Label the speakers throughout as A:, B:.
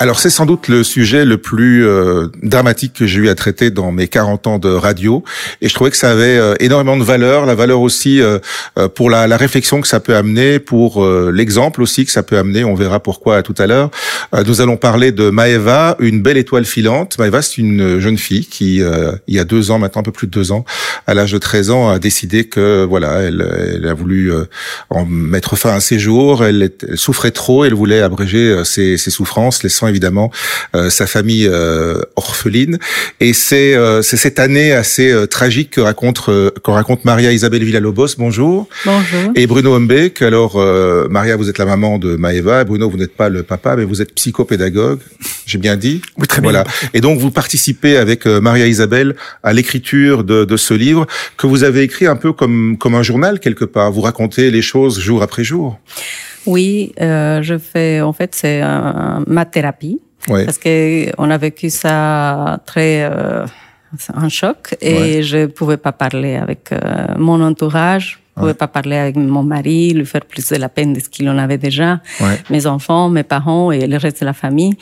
A: Alors c'est sans doute le sujet le plus euh, dramatique que j'ai eu à traiter dans mes 40 ans de radio et je trouvais que ça avait euh, énormément de valeur, la valeur aussi euh, pour la, la, réflexion que ça peut amener, pour l'exemple aussi que ça peut amener, on verra pourquoi tout à l'heure. nous allons parler de Maeva, une belle étoile filante. Maeva c'est une jeune fille qui il y a deux ans maintenant, un peu plus de deux ans, à l'âge de 13 ans, a décidé que voilà, elle, elle a voulu en mettre fin à ses jours, elle, souffrait trop, elle voulait abréger ses, ses souffrances, évidemment euh, sa famille euh, orpheline. Et c'est euh, c'est cette année assez tragique que raconte que raconte Maria Isabelle Villalobos. Bonjour.
B: Bonjour.
A: Et Bruno Humbeck. Alors Maria, vous êtes la maman de Maeva. Bruno, vous n'êtes pas le papa, mais vous êtes psychopédagogue. J'ai bien dit.
C: Oui, très bien. Voilà.
A: Et donc vous participez avec Maria Isabelle à l'écriture de, de ce livre que vous avez écrit un peu comme comme un journal quelque part. Vous racontez les choses jour après jour.
B: Oui, euh, je fais, en fait, c'est ma thérapie. Parce que on a vécu ça très, euh, un choc et je pouvais pas parler avec euh, mon entourage. Je pouvais pas parler avec mon mari, lui faire plus de la peine de ce qu'il en avait déjà. Mes enfants, mes parents et le reste de la famille.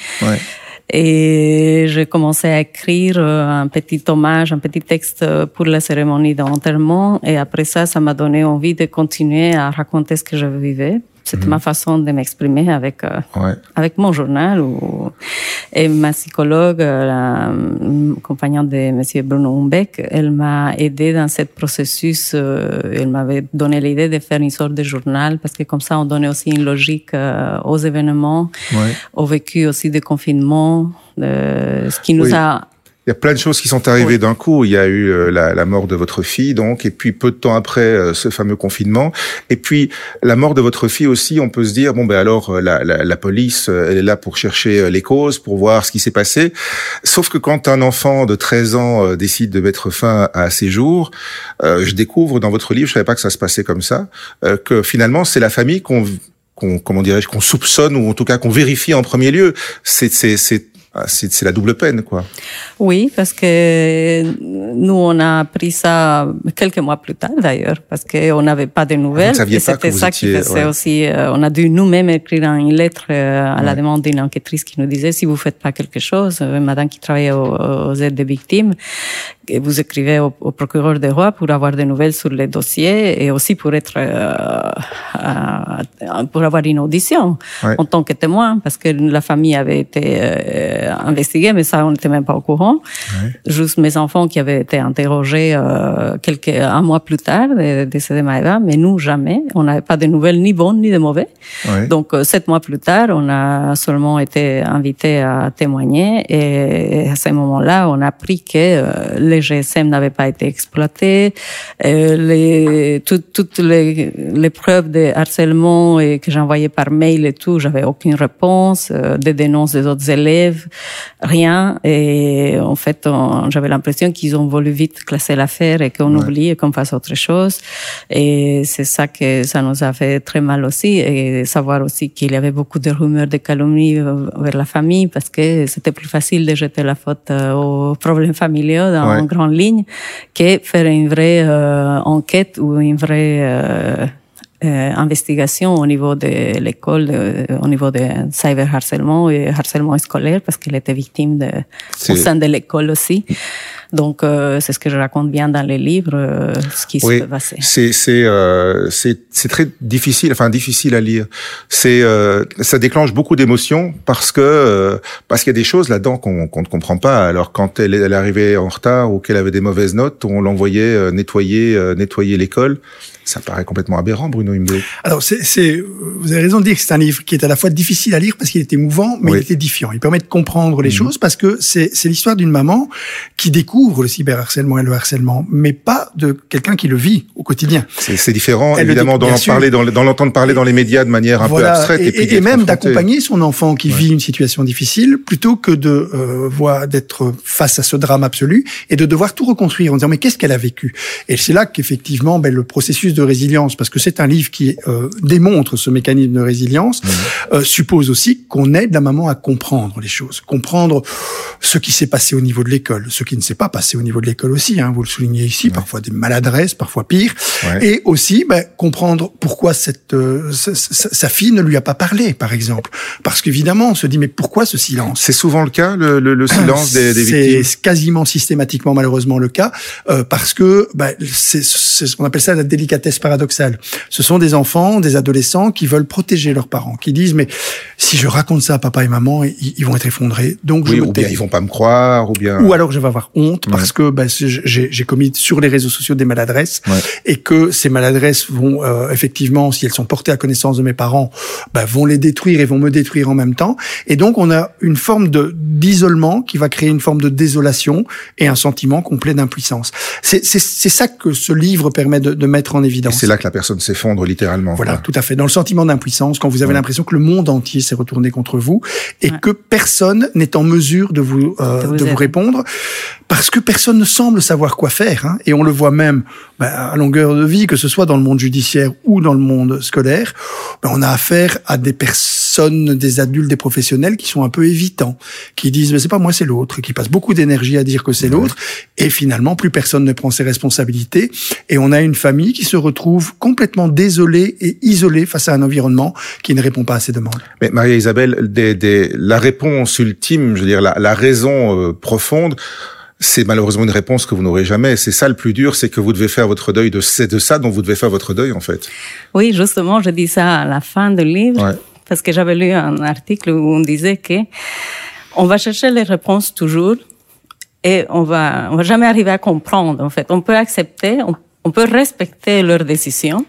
B: Et j'ai commencé à écrire euh, un petit hommage, un petit texte pour la cérémonie d'enterrement. Et après ça, ça m'a donné envie de continuer à raconter ce que je vivais. C'était ma façon de m'exprimer avec euh, avec mon journal. Ou... Et ma psychologue, euh, la compagnon de Monsieur Bruno Humbeck, elle m'a aidé dans ce processus. Euh, elle m'avait donné l'idée de faire une sorte de journal parce que comme ça, on donnait aussi une logique aux événements, au vécu aussi des confinements, ce qui nous a
A: il y a plein de choses qui sont arrivées d'un coup. Il y a eu euh, la, la, mort de votre fille, donc, et puis peu de temps après, euh, ce fameux confinement. Et puis la mort de votre fille aussi, on peut se dire bon ben alors euh, la, la, la police, elle est là pour chercher les causes, pour voir ce qui s'est passé. Sauf que quand un enfant de 13 ans décide de mettre fin à ses jours, je découvre dans votre livre, je savais pas que ça se passait comme ça, que finalement c'est la famille qu'on qu'on comment dirais-je qu'on soupçonne ou en tout cas qu'on vérifie en premier lieu. C'est c'est c'est ah, c'est la double peine, quoi.
B: Oui, parce que nous, on a appris ça quelques mois plus tard, d'ailleurs, parce qu'on n'avait pas de nouvelles.
A: C'était
B: ça
A: qui
B: faisait aussi. Euh, on a dû nous-mêmes écrire une lettre euh, à la demande d'une enquêtrice qui nous disait si vous faites pas quelque chose, euh, madame qui travaille aux, aides des victimes, et vous écrivez au, procureur des rois pour avoir des nouvelles sur les dossiers et aussi pour être pour avoir une audition en tant que témoin, parce que la famille avait été investigué, mais ça, on n'était même pas au courant. Juste mes enfants qui avaient été interrogés euh, quelques un mois plus tard de décédé Maëva, mais nous jamais. On n'avait pas de nouvelles ni bonnes ni de mauvais. Donc euh, sept mois plus tard, on a seulement été invités à témoigner et à ce moment-là, on a appris que euh, les GSM n'avaient pas été exploités, euh, les, toutes les, les preuves de harcèlement et que j'envoyais par mail et tout, j'avais aucune réponse, des dénonces des autres élèves, rien. Et en fait, j'avais l'impression qu'ils ont voulu vite classer l'affaire et qu'on oublie et qu'on fasse autre chose. Et c'est ça que ça nous a fait très mal aussi. Et savoir aussi qu'il y avait beaucoup de rumeurs de calomnie vers la famille parce que c'était plus facile de jeter la faute euh, aux problèmes familiaux dans une grande ligne que faire une vraie euh, enquête ou une vraie euh, euh, investigation au niveau de l'école, euh, au niveau de cyberharcèlement et harcèlement scolaire, parce qu'elle était victime de, au sein de l'école aussi. Donc, euh, c'est ce que je raconte bien dans les livres, euh, ce qui
A: oui,
B: s'est passé.
A: C'est c'est euh, c'est très difficile, enfin difficile à lire. C'est ça déclenche beaucoup d'émotions parce que parce qu'il y a des choses là-dedans qu'on qu'on ne comprend pas. Alors quand elle, elle est arrivée en retard ou qu'elle avait des mauvaises notes, on l'envoyait nettoyer nettoyer l'école. Ça paraît complètement aberrant, Bruno Imbe.
C: Alors, c'est, vous avez raison de dire que c'est un livre qui est à la fois difficile à lire parce qu'il est émouvant, mais il est édifiant. Il permet de comprendre les mhm. choses parce que c'est, c'est l'histoire d'une maman qui découvre le cyberharcèlement et le harcèlement, mais pas de quelqu'un qui le vit au quotidien.
A: C'est, différent, évidemment, d'en parler, dans, l'entendre parler dans les médias de manière un peu abstraite.
C: Et, et, même d'accompagner son enfant qui vit une situation difficile, plutôt que de euh, voir d'être face à ce drame absolu et de devoir tout reconstruire en disant mais qu'est-ce qu'elle a vécu? Et c'est là qu'effectivement, ben, le processus de résilience, parce que c'est un livre qui euh, démontre ce mécanisme de résilience, mmh. euh, suppose aussi qu'on aide la maman à comprendre les choses, comprendre ce qui s'est passé au niveau de l'école, ce qui ne s'est pas passé au niveau de l'école aussi. Hein, vous le soulignez ici, parfois des maladresses, parfois pire, et aussi ben, comprendre pourquoi cette euh, sa, fille ne lui a pas parlé, par exemple, parce qu'évidemment on se dit mais pourquoi ce silence?
A: C'est souvent le cas, le, le, silence des, des victimes?
C: C'est quasiment systématiquement malheureusement le cas, euh, parce que ben, c'est ce qu'on appelle ça la délicatesse paradoxale. Ce sont des enfants, des adolescents qui veulent protéger leurs parents, qui disent mais si je raconte ça à papa et maman, ils, vont être effondrés, donc
A: oui, ou bien ils vont pas me croire, ou bien
C: ou alors je vais avoir honte parce que ben, j'ai commis sur les réseaux sociaux des maladresses et que ces maladresses vont euh, effectivement, si elles sont portées à connaissance de mes parents, ben, vont les détruire et vont me détruire en même temps. Et donc on a une forme de d'isolement qui va créer une forme de désolation et un sentiment complet d'impuissance. C'est ça que ce livre permet de, de mettre en évidence.
A: C'est là que la personne s'effondre littéralement.
C: Voilà, tout à fait. Dans le sentiment d'impuissance, quand vous avez l'impression que le monde entier s'est retourné contre vous et que personne n'est en mesure de vous, euh, de vous répondre parce que personne ne semble savoir quoi faire. Hein, et on le voit même ben, à longueur de vie, que ce soit dans le monde judiciaire ou dans le monde scolaire, ben, on a affaire à des personnes, des adultes, des professionnels qui sont un peu évitants, qui disent mais c'est pas moi, c'est l'autre, qui passent beaucoup d'énergie à dire que c'est l'autre, et finalement plus personne ne prend ses responsabilités, et on a une famille qui se retrouve complètement désolée et isolée face à un environnement qui ne répond pas à ses demandes.
A: Mais Maria-Isabelle, des, des, la réponse ultime, je veux dire la, la raison euh, profonde c'est malheureusement une réponse que vous n'aurez jamais. C'est ça le plus dur, c'est que vous devez faire votre deuil de c'est de ça dont vous devez faire votre deuil en fait.
B: Oui, justement, je dis ça à la fin du livre parce que j'avais lu un article où on disait que on va chercher les réponses toujours et on va on va jamais arriver à comprendre en fait. On peut accepter, on, peut respecter leurs décisions,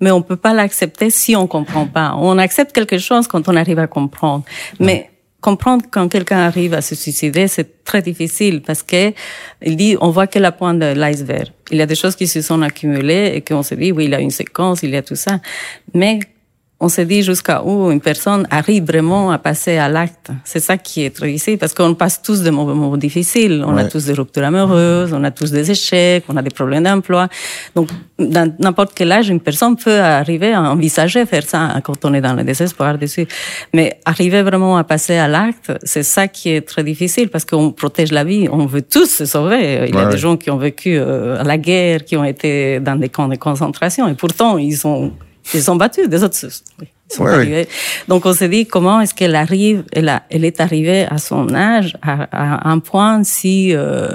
B: mais on peut pas l'accepter si on comprend pas. On accepte quelque chose quand on arrive à comprendre, mais comprendre quand quelqu'un arrive à se suicider, c'est très difficile parce que il dit, on voit que la pointe de l'iceberg. Il y a des choses qui se sont accumulées et qu'on se dit, oui, il y a une séquence, il y a tout ça. Mais on se dit jusqu'à où une personne arrive vraiment à passer à l'acte. C'est ça qui est très difficile parce qu'on passe tous des moments difficiles. On a tous des ruptures amoureuses, on a tous des échecs, on a des problèmes d'emploi. Donc, dans n'importe quel âge, une personne peut arriver à envisager faire ça quand on est dans le désespoir dessus. Mais arriver vraiment à passer à l'acte, c'est ça qui est très difficile parce qu'on protège la vie. On veut tous se sauver. Il y a des gens qui ont vécu euh, à la guerre, qui ont été dans des camps de concentration et pourtant ils ont ils sont battus, des autres. Donc on s'est dit comment est-ce qu'elle arrive, elle, a, elle est arrivée à son âge à, un point si euh,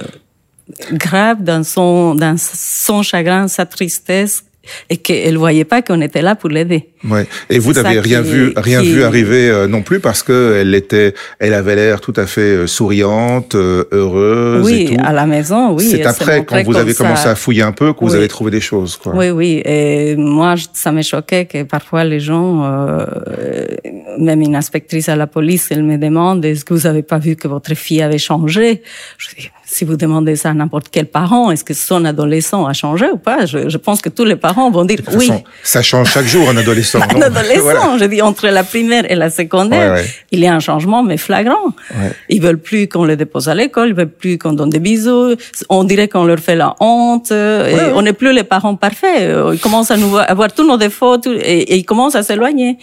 B: grave dans son dans son chagrin, sa tristesse et qu'elle voyait pas qu'on était là pour l'aider.
A: Ouais. Et vous n'avez rien vu, rien vu arriver euh, non plus parce que elle était, elle avait l'air tout à fait euh, souriante, euh, heureuse.
B: Oui,
A: et tout.
B: à la maison, oui.
A: C'est après quand vous avez commencé à fouiller un peu que vous avez trouvé des choses. Quoi.
B: Oui, oui. Et moi, ça me choquait que parfois les gens, euh, même une inspectrice à la police, elle me demande est-ce que vous avez pas vu que votre fille avait changé? Je dis si vous demandez ça à n'importe quel parent, est-ce que son adolescent a changé ou pas? Je, je, pense que tous les parents vont dire oui.
A: ça change chaque jour un adolescent.
B: un adolescent, je dis entre la primaire et la secondaire, il y a un changement mais flagrant. Ils veulent plus qu'on les dépose à l'école, ils veulent plus qu'on donne des bisous. On dirait qu'on leur fait la honte. Et on n'est plus les parents parfaits. Ils commencent à nous voir, à voir tous nos défauts et, ils commencent à s'éloigner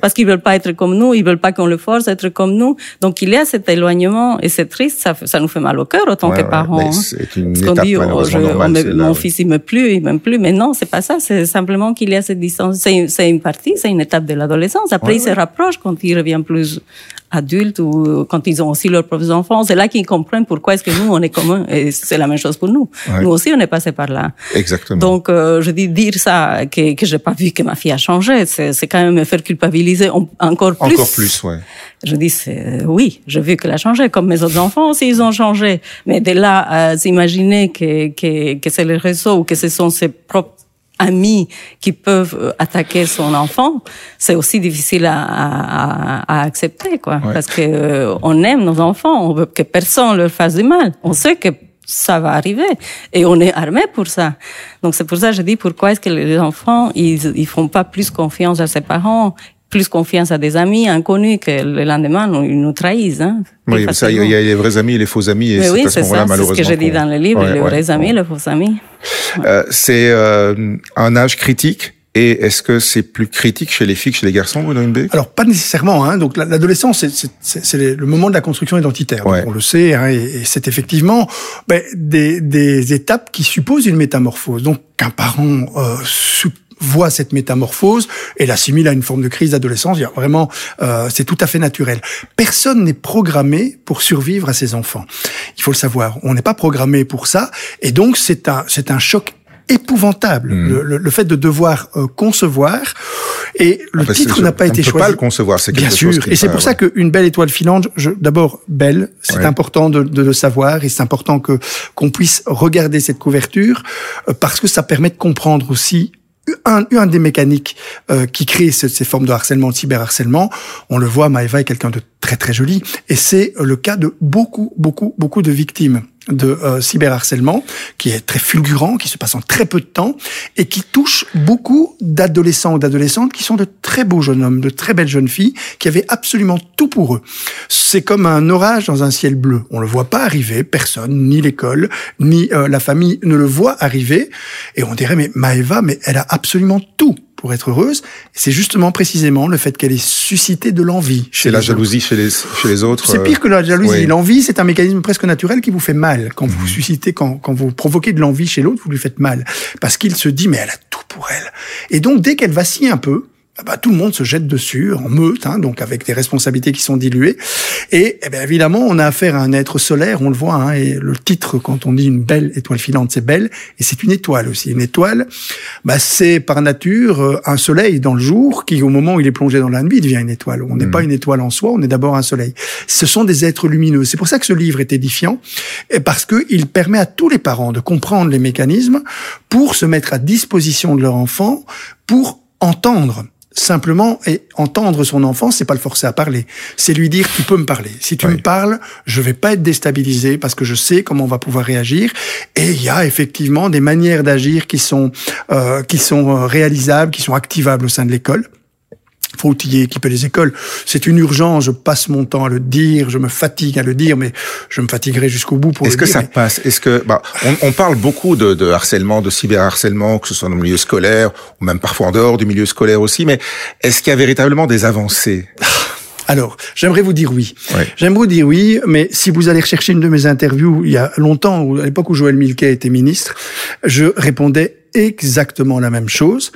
B: parce qu'ils veulent pas être comme nous, ils veulent pas qu'on les force à être comme nous. Donc il y a cet éloignement et c'est triste, ça, ça nous fait mal au cœur autant que parents. Hein.
A: C'est une étape dit, oh,
B: mon fils il me plus, il m'aime plus, mais non, c'est pas ça. C'est simplement qu'il y a cette distance. C'est une partie, c'est une étape de l'adolescence. Après, ils se rapprochent quand ils reviennent plus adultes ou quand ils ont aussi leurs propres enfants. C'est là qu'ils comprennent pourquoi est-ce que nous, on est commun. Et c'est la même chose pour nous. Nous aussi, on est passé par là.
A: Exactement.
B: Donc, euh, je dis dire ça, que, que j'ai pas vu que ma fille a changé, c'est quand même me faire culpabiliser encore plus.
A: Encore plus, ouais.
B: Je dis, oui, j'ai vu qu'elle a changé, comme mes autres enfants aussi, ils ont changé. Mais de là à s'imaginer que, que, que c'est le réseau ou que ce sont ses propres amis qui peuvent euh, attaquer son enfant, c'est aussi difficile à, à, à accepter, quoi. Parce que euh, on aime nos enfants, on veut que personne leur fasse du mal. On sait que ça va arriver et on est armé pour ça. Donc c'est pour ça que je dis pourquoi est-ce que les enfants ils ils font pas plus confiance à ses parents plus confiance à des amis inconnus que le lendemain ils nous trahissent. Hein,
A: oui, ça, il y a les vrais amis et les faux amis, et
B: c'est à ce malheureusement. C'est ce que j'ai dit dans le livre, les vrais amis, les faux amis.
A: Euh, c'est euh, un âge critique Et est-ce que c'est plus critique chez les filles que chez les garçons, Bruno Himbeck
C: Alors pas nécessairement. Hein. Donc l'adolescence, c'est le moment de la construction identitaire. on le sait, hein, et, c'est effectivement ben, des, des, étapes qui supposent une métamorphose. Donc qu'un parent euh, voit cette métamorphose et l'assimile à une forme de crise d'adolescence. Vraiment, euh, c'est tout à fait naturel. Personne n'est programmé pour survivre à ses enfants. Il faut le savoir. On n'est pas programmé pour ça, et donc c'est un c'est un choc épouvantable hmm. le, le, fait de devoir euh, concevoir et le ah, titre n'a pas été choisi. On
A: peut pas le concevoir, c'est quelque
C: Bien sûr, et c'est pour ça qu'une belle étoile filante, d'abord belle, c'est important de, de, le savoir et c'est important que qu'on puisse regarder cette couverture euh, parce que ça permet de comprendre aussi un, un des mécaniques euh, qui crée ces, ces, formes de harcèlement, de cyberharcèlement, on le voit, Maëva est quelqu'un de très très joli, et c'est le cas de beaucoup, beaucoup, beaucoup de victimes de euh, cyberharcèlement, qui est très fulgurant, qui se passe en très peu de temps, et qui touche beaucoup d'adolescents ou d'adolescentes qui sont de très beaux jeunes hommes, de très belles jeunes filles, qui avaient absolument tout pour eux. C'est comme un orage dans un ciel bleu. On le voit pas arriver, personne, ni l'école, ni euh, la famille ne le voit arriver, et on dirait, mais Maëva, mais elle a absolument tout pour être heureuse. C'est justement précisément le fait qu'elle ait suscité de l'envie.
A: C'est la jalousie chez les, chez les autres.
C: C'est pire que la jalousie. L'envie, c'est un mécanisme presque naturel qui vous fait mal. Quand vous mhm. suscitez, quand, quand vous provoquez de l'envie chez l'autre, vous lui faites mal. Parce qu'il se dit, mais elle a tout pour elle. Et donc, dès qu'elle vacille un peu, bah, tout le monde se jette dessus en meute, hein, donc avec des responsabilités qui sont diluées. Et eh bien, évidemment, on a affaire à un être solaire, on le voit. Hein, et le titre, quand on dit une belle étoile filante, c'est belle, et c'est une étoile aussi. Une étoile, bah, c'est par nature euh, un soleil dans le jour qui, au moment où il est plongé dans la nuit, devient une étoile. On n'est mmh. pas une étoile en soi, on est d'abord un soleil. Ce sont des êtres lumineux. C'est pour ça que ce livre est édifiant, et parce que il permet à tous les parents de comprendre les mécanismes pour se mettre à disposition de leur enfant pour entendre simplement et entendre son enfant, c'est pas le forcer à parler, c'est lui dire tu peux me parler. Si tu me parles, je vais pas être déstabilisé parce que je sais comment on va pouvoir réagir. Et il y a effectivement des manières d'agir qui sont euh, qui sont euh, réalisables, qui sont activables au sein de l'école faut outiller, équiper les écoles. C'est une urgence. Je passe mon temps à le dire, je me fatigue à le dire, mais je me fatiguerai jusqu'au bout pour
A: Est-ce
C: que
A: ça passe? Est-ce que bah, on, on, parle beaucoup de, de harcèlement, de cyberharcèlement, que ce soit dans le milieu scolaire ou même parfois en dehors du milieu scolaire aussi, mais est-ce qu'il y a véritablement des avancées?
C: Alors, j'aimerais vous dire oui. J'aimerais vous dire oui, mais si vous allez rechercher une de mes interviews il y a longtemps, à l'époque où Joël Milquet était ministre, je répondais exactement la même chose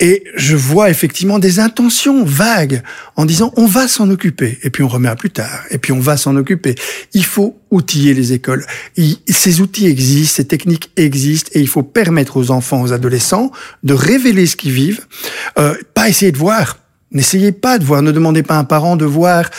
C: et je vois effectivement des intentions vagues en disant on va s'en occuper et puis on remet à plus tard et puis on va s'en occuper. Il faut outiller les écoles. ces outils existent, ces techniques existent et il faut permettre aux enfants, aux adolescents de révéler ce qu'ils vivent, euh, pas essayer de voir N'essayez pas de voir, ne demandez pas à un parent de voir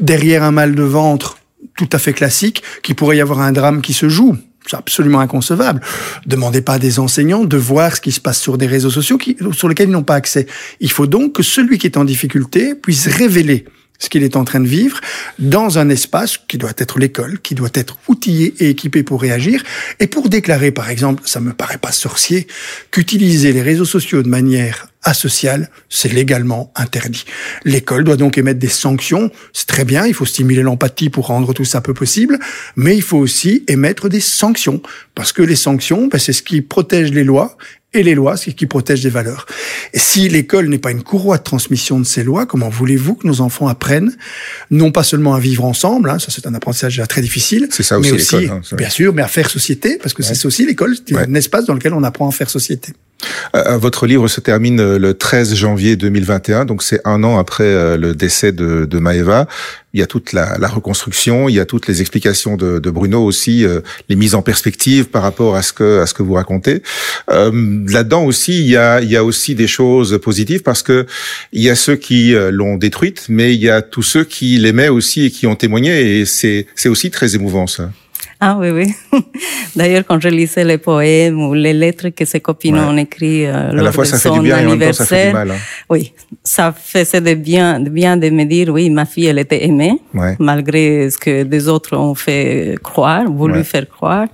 C: derrière un mal de ventre tout à fait classique qu'il pourrait y avoir un drame qui se joue. C'est absolument inconcevable. Demandez pas à des enseignants de voir ce qui se passe sur des réseaux sociaux qui, sur lesquels ils n'ont pas accès. Il faut donc que celui qui est en difficulté puisse révéler ce qu'il est en train de vivre dans un espace qui doit être l'école, qui doit être outillé et équipé pour réagir et pour déclarer, par exemple, ça me paraît pas sorcier, qu'utiliser les réseaux sociaux de manière asociale, c'est légalement interdit. L'école doit donc émettre des sanctions. C'est très bien, il faut stimuler l'empathie pour rendre tout ça peu possible, mais il faut aussi émettre des sanctions parce que les sanctions, ben, c'est ce qui protège les lois et les lois, c'est qui protège des valeurs. Et si l'école n'est pas une courroie de transmission de ces lois, comment voulez-vous que nos enfants apprennent non pas seulement à vivre ensemble, hein, ça c'est un apprentissage très difficile,
A: ça aussi,
C: mais aussi hein, bien sûr, mais à faire société, parce que c'est aussi l'école, c'est un espace dans lequel on apprend à faire société.
A: Euh, euh, votre livre se termine euh, le 13 janvier 2021, donc c'est un an après le décès de, Maeva. Il y a toute la, reconstruction, il y a toutes les explications de, Bruno aussi, les mises en perspective par rapport à ce que à ce que vous racontez. Euh, Là-dedans aussi, il y a aussi des choses positives parce que il y a ceux qui l'ont détruite, mais il y a tous ceux qui l'aimaient aussi et qui ont témoigné et c'est aussi très émouvant ça.
B: Ah oui, oui. D'ailleurs, quand je lisais les poèmes ou les lettres que ses copines ont écrit euh, lors la fois, de ça son fait du bien anniversaire, ça fait du mal, hein. oui, ça faisait de bien, de bien de me dire, oui, ma fille, elle était aimée, malgré ce que des autres ont fait croire, voulu faire croire.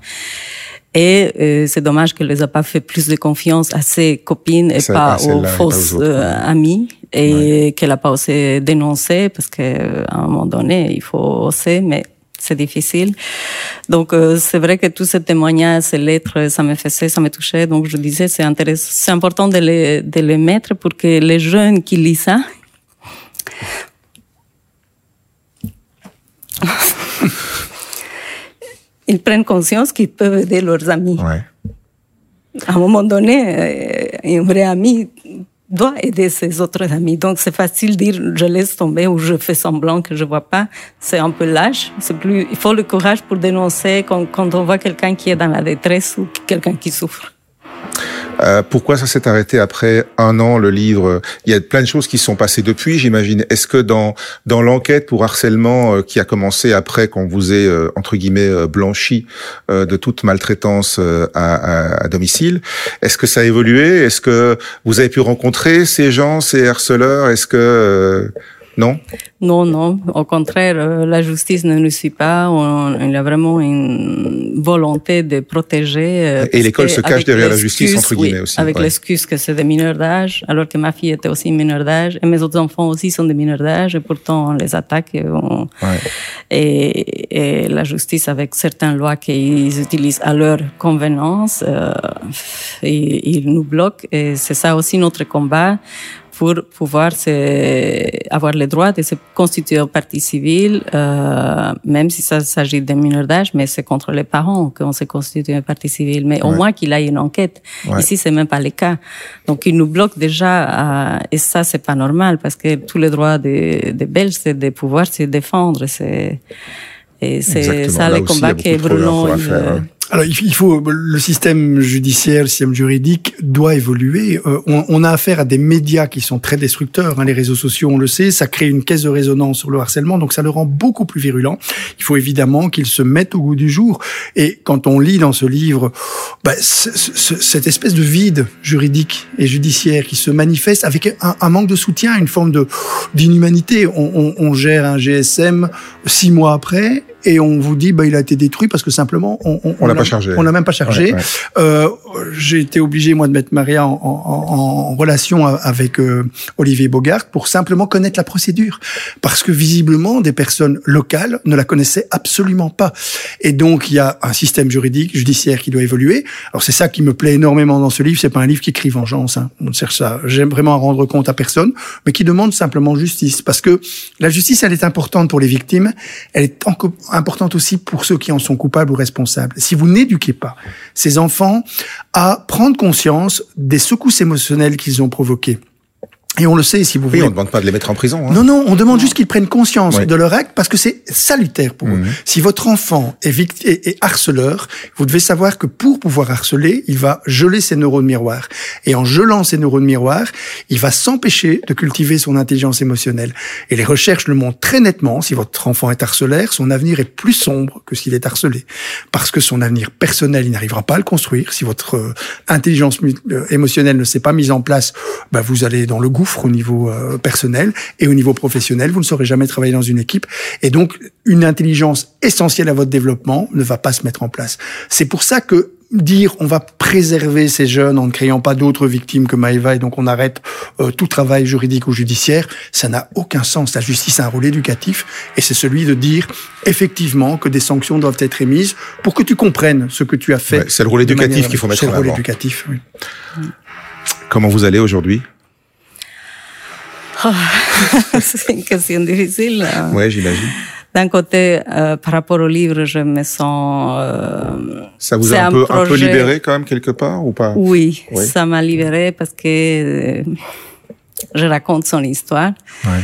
B: Et euh, c'est dommage qu'elle les a pas fait plus de confiance à ses copines et pas aux fausses euh, amies et qu'elle a pas osé dénoncer parce qu'à un moment donné, il faut oser, mais c'est difficile. Donc euh, c'est vrai que tous ces témoignages, ces lettres, ça me faisait, ça me touchait. Donc je disais c'est intéressant, c'est important de les de les mettre pour que les jeunes qui lisent ça ils prennent conscience qu'ils peuvent aider leurs amis.
A: Ouais.
B: À un moment donné, euh, un vrai ami doit aider ses autres amis. Donc c'est facile de dire je laisse tomber ou je fais semblant que je vois pas. C'est un peu lâche. C'est plus. Il faut le courage pour dénoncer quand, quand on voit quelqu'un qui est dans la détresse ou quelqu'un qui souffre.
A: Euh, pourquoi ça s'est arrêté après un an le livre? Il y a plein de choses qui sont passées depuis, j'imagine. Est-ce que dans dans l'enquête pour harcèlement euh, qui a commencé après qu'on vous ait euh, entre guillemets euh, blanchi de toute maltraitance à, à, domicile, est-ce que ça a évolué? Est-ce que vous avez pu rencontrer ces gens, ces harceleurs? Est-ce que non?
B: Non, non. Au contraire, euh, la justice ne nous suit pas. On, il y a vraiment une volonté de protéger.
A: Euh, Et l'école se cache derrière la justice, entre guillemets, aussi.
B: Avec l'excuse que c'est des mineurs d'âge, alors que ma fille était aussi mineure d'âge. Et mes autres enfants aussi sont des mineurs d'âge. Et pourtant, on les attaque. Et, on... et, et, la justice, avec certaines lois qu'ils utilisent à leur convenance, euh, ils nous bloquent. Et c'est ça aussi notre combat pour pouvoir se, avoir le droit de se constituer en partie civile, euh, même si ça s'agit de mineurs d'âge, mais c'est contre les parents qu'on se constitue en partie civile. Mais au moins qu'il ait une enquête. Ici, c'est même pas le cas. Donc, ils nous bloquent déjà, et ça, c'est pas normal parce que tous les droits des, des Belges, c'est de pouvoir se défendre. C'est, et c'est ça le combat que Bruno.
C: Alors il faut le système judiciaire, le système juridique doit évoluer. Euh, on, a affaire à des médias qui sont très destructeurs. Hein, les réseaux sociaux, on le sait, ça crée une caisse de résonance sur le harcèlement, donc ça le rend beaucoup plus virulent. Il faut évidemment qu'ils se mettent au goût du jour. Et quand on lit dans ce livre bah, cette espèce de vide juridique et judiciaire qui se manifeste avec un, manque de soutien, une forme d'inhumanité. On gère un GSM six mois après et on vous dit bah il a été détruit parce que simplement on
A: on, on l'a pas chargé.
C: On l'a même pas chargé. Euh, j'ai été obligé moi de mettre Maria en, en, en relation avec euh, Olivier Bogart pour simplement connaître la procédure parce que visiblement des personnes locales ne la connaissaient absolument pas. Et donc il y a un système juridique judiciaire qui doit évoluer. Alors c'est ça qui me plaît énormément dans ce livre. C'est pas un livre qui crie vengeance. Hein. On cherche ça. J'aime vraiment à rendre compte à personne, mais qui demande simplement justice parce que la justice elle est importante pour les victimes. Elle est encore importante aussi pour ceux qui en sont coupables ou responsables. Si vous n'éduquez pas ces enfants à prendre conscience des secousses émotionnelles qu'ils ont provoquées, et on le sait, si vous
A: oui,
C: voulez.
A: on ne demande pas de les mettre en prison. Hein.
C: Non, non, on demande juste qu'ils prennent conscience oui. de leur acte parce que c'est salutaire pour eux.
A: Mhm.
C: Si votre enfant est, vict- est, est harceleur, vous devez savoir que pour pouvoir harceler, il va geler ses neurones miroirs. Et en gelant ses neurones miroirs, il va s'empêcher de cultiver son intelligence émotionnelle. Et les recherches le montrent très nettement. Si votre enfant est harcelaire, son avenir est plus sombre que s'il est harcelé. Parce que son avenir personnel, il n'arrivera pas à le construire. Si votre euh, intelligence euh, émotionnelle ne s'est pas mise en place, bah, vous allez dans le au niveau euh, personnel et au niveau professionnel. Vous ne saurez jamais travailler dans une équipe. Et donc, une intelligence essentielle à votre développement ne va pas se mettre en place. C'est pour ça que dire on va préserver ces jeunes en ne créant pas d'autres victimes que Maëva et donc on arrête euh, tout travail juridique ou judiciaire, ça n'a aucun sens. La justice a un rôle éducatif et c'est celui de dire effectivement que des sanctions doivent être émises pour que tu comprennes ce que tu as fait.
A: Ouais, c'est le rôle éducatif qu'il faut mettre
C: C'est
A: en
C: le rôle
A: avant.
C: éducatif, oui.
A: Comment vous allez aujourd'hui?
B: Oh, c'est une question difficile.
A: Ouais, j'imagine.
B: D'un côté, euh, par rapport au livre, je me sens. Euh,
A: Ça vous a un, peu, un peu
B: projet-
A: libéré quand même quelque part ou pas?
B: Oui,
A: Oui.
B: ça m'a libérée parce que euh, je raconte son histoire.
A: Ouais.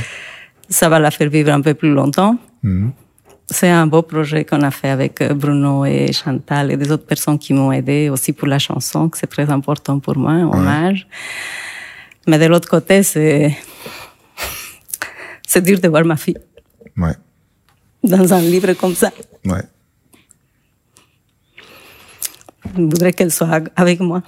B: Ça va la faire vivre un peu plus longtemps.
A: Mhm.
B: C'est un beau projet qu'on a fait avec Bruno et Chantal et des autres personnes qui m'ont aidé aussi pour la chanson, que c'est très important pour moi, hommage. Mais de l'autre côté, c'est c'est dur de voir ma fille
A: Ouais.
B: dans un livre comme ça.
A: Ouais.
B: Je voudrais qu'elle soit avec moi.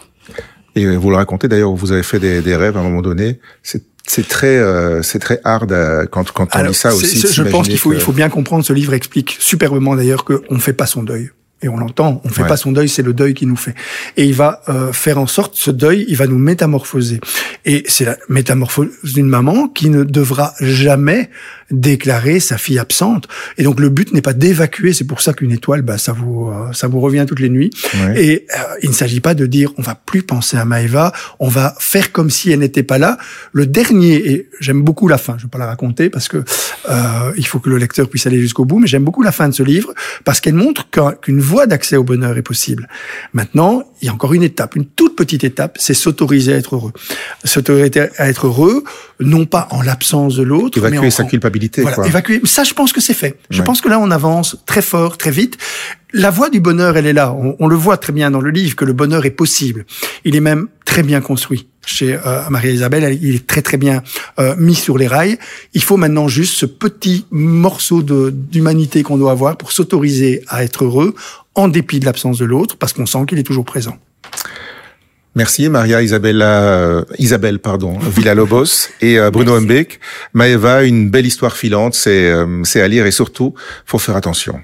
A: Et euh, vous le racontez d'ailleurs, vous avez fait des, des rêves à un moment donné. C'est c'est très euh, c'est très hard euh, quand quand on
C: Alors,
A: lit ça aussi.
C: je pense qu'il faut,
A: que-
C: il faut bien comprendre, ce livre explique superbement d'ailleurs qu'on ne fait pas son deuil. Et on l'entend, on fait pas son deuil, c'est le deuil qui nous fait. Et il va euh, faire en sorte, ce deuil, il va nous métamorphoser. Et c'est la métamorphose d'une maman qui ne devra jamais déclarer sa fille absente. Et donc le but n'est pas d'évacuer, c'est pour ça qu'une étoile, bah, ça vous euh, ça vous revient toutes les nuits. Et euh, il ne s'agit pas de dire on va plus penser à Maëva, on va faire comme si elle n'était pas là. Le dernier, et j'aime beaucoup la fin, je vais pas la raconter parce que euh, il faut que le lecteur puisse aller jusqu'au bout, mais j'aime beaucoup la fin de ce livre parce qu'elle montre qu'une voie d'accès au bonheur est possible. Maintenant, il y a encore une étape, une toute petite étape, c'est s'autoriser à être heureux. S'autoriser à être heureux, non pas en l'absence de l'autre,
A: évacuer sa culpabilité.
C: Voilà, évacuer. Ça, je pense que c'est fait. Je pense que là, on avance très fort, très vite. La voie du bonheur, elle est là. On, le voit très bien dans le livre que le bonheur est possible. Il est même très bien construit chez euh, Marie-Isabelle. Il est très très bien euh, mis sur les rails. Il faut maintenant juste ce petit morceau d'humanité qu'on doit avoir pour s'autoriser à être heureux en dépit de l'absence de l'autre, parce qu'on sent qu'il est toujours présent.
A: Merci Maria Isabella, euh, Isabelle pardon, Villa-Lobos et euh, Bruno Mbeck. Maeva, une belle histoire filante, c'est euh, c'est à lire et surtout, faut faire attention.